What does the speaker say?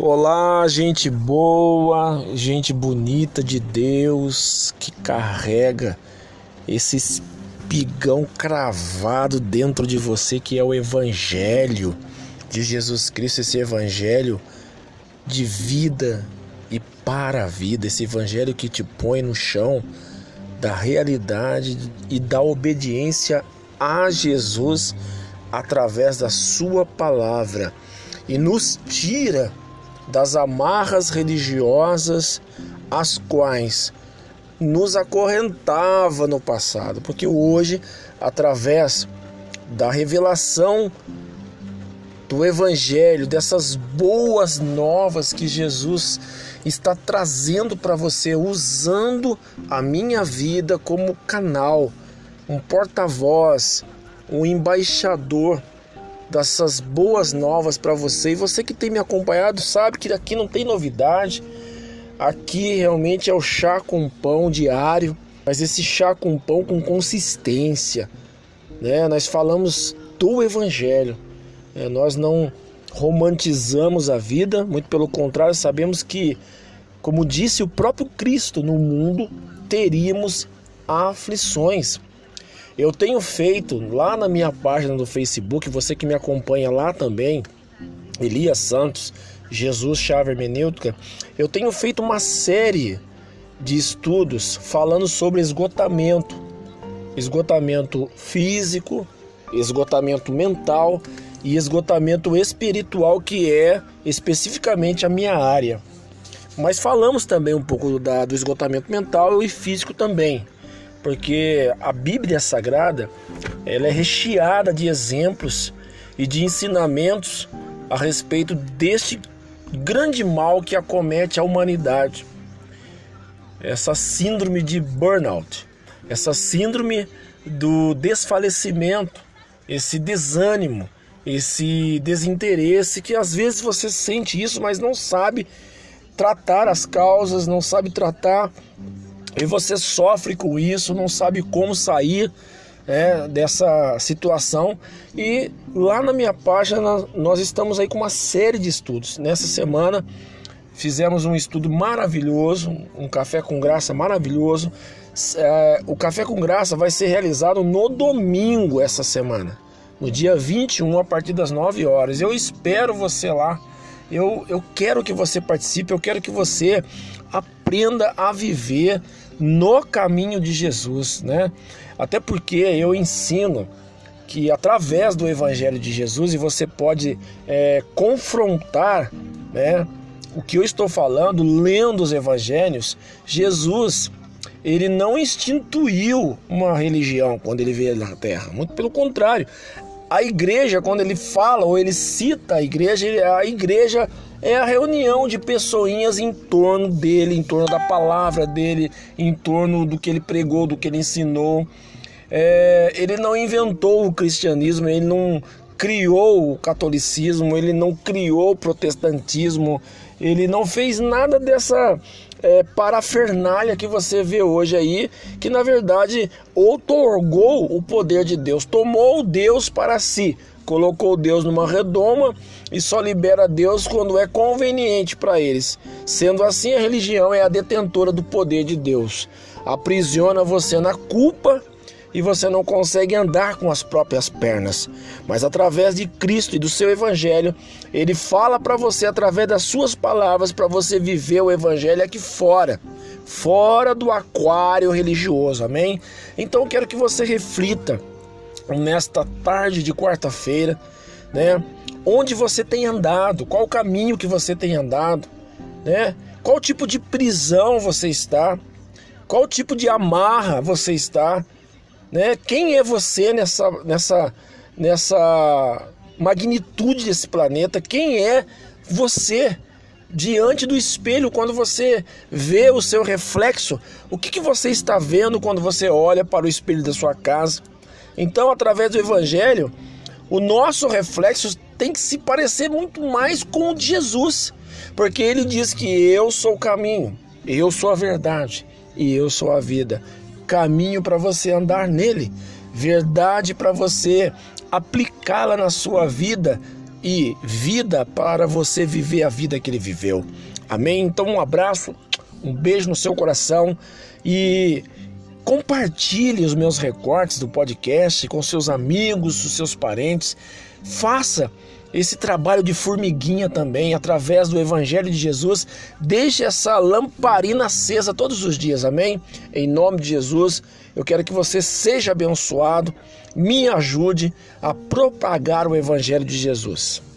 Olá, gente boa, gente bonita de Deus que carrega esse espigão cravado dentro de você que é o Evangelho de Jesus Cristo, esse Evangelho de vida e para a vida, esse Evangelho que te põe no chão da realidade e da obediência a Jesus através da Sua palavra. E nos tira das amarras religiosas as quais nos acorrentava no passado, porque hoje, através da revelação do Evangelho, dessas boas novas que Jesus está trazendo para você, usando a minha vida como canal, um porta-voz, um embaixador dessas boas novas para você. E você que tem me acompanhado sabe que aqui não tem novidade. Aqui realmente é o chá com pão diário, mas esse chá com pão com consistência. Né? Nós falamos do Evangelho. É, nós não romantizamos a vida, muito pelo contrário, sabemos que, como disse o próprio Cristo, no mundo teríamos aflições. Eu tenho feito lá na minha página do Facebook, você que me acompanha lá também, Elias Santos, Jesus Chave Hermenêutica, eu tenho feito uma série de estudos falando sobre esgotamento, esgotamento físico, esgotamento mental e esgotamento espiritual, que é especificamente a minha área. Mas falamos também um pouco da, do esgotamento mental e físico também porque a Bíblia Sagrada ela é recheada de exemplos e de ensinamentos a respeito deste grande mal que acomete a humanidade. Essa síndrome de burnout, essa síndrome do desfalecimento, esse desânimo, esse desinteresse que às vezes você sente isso, mas não sabe tratar as causas, não sabe tratar e você sofre com isso, não sabe como sair né, dessa situação. E lá na minha página nós estamos aí com uma série de estudos. Nessa semana fizemos um estudo maravilhoso, um café com graça maravilhoso. É, o café com graça vai ser realizado no domingo essa semana, no dia 21, a partir das 9 horas. Eu espero você lá. Eu, eu quero que você participe, eu quero que você aprenda a viver no caminho de Jesus, né? Até porque eu ensino que através do Evangelho de Jesus e você pode é, confrontar, né? O que eu estou falando, lendo os Evangelhos, Jesus ele não instituiu uma religião quando ele veio na Terra, muito pelo contrário. A igreja, quando ele fala ou ele cita a igreja, a igreja é a reunião de pessoinhas em torno dele, em torno da palavra dele, em torno do que ele pregou, do que ele ensinou. É, ele não inventou o cristianismo, ele não criou o catolicismo, ele não criou o protestantismo, ele não fez nada dessa é, parafernália que você vê hoje aí, que na verdade outorgou o poder de Deus, tomou Deus para si, colocou Deus numa redoma e só libera Deus quando é conveniente para eles. Sendo assim, a religião é a detentora do poder de Deus. Aprisiona você na culpa e você não consegue andar com as próprias pernas. Mas através de Cristo e do seu evangelho, ele fala para você através das suas palavras para você viver o evangelho aqui fora, fora do aquário religioso. Amém? Então quero que você reflita nesta tarde de quarta-feira, né? Onde você tem andado, qual o caminho que você tem andado, né? Qual tipo de prisão você está? Qual tipo de amarra você está? Né? Quem é você nessa, nessa, nessa magnitude desse planeta? Quem é você diante do espelho quando você vê o seu reflexo? O que, que você está vendo quando você olha para o espelho da sua casa? Então, através do Evangelho, o nosso reflexo tem que se parecer muito mais com o de Jesus, porque ele diz que eu sou o caminho, eu sou a verdade e eu sou a vida. Caminho para você andar nele, verdade para você aplicá-la na sua vida e vida para você viver a vida que ele viveu. Amém? Então, um abraço, um beijo no seu coração e compartilhe os meus recortes do podcast com seus amigos, os seus parentes. Faça esse trabalho de formiguinha também, através do Evangelho de Jesus. Deixe essa lamparina acesa todos os dias, amém? Em nome de Jesus, eu quero que você seja abençoado, me ajude a propagar o Evangelho de Jesus.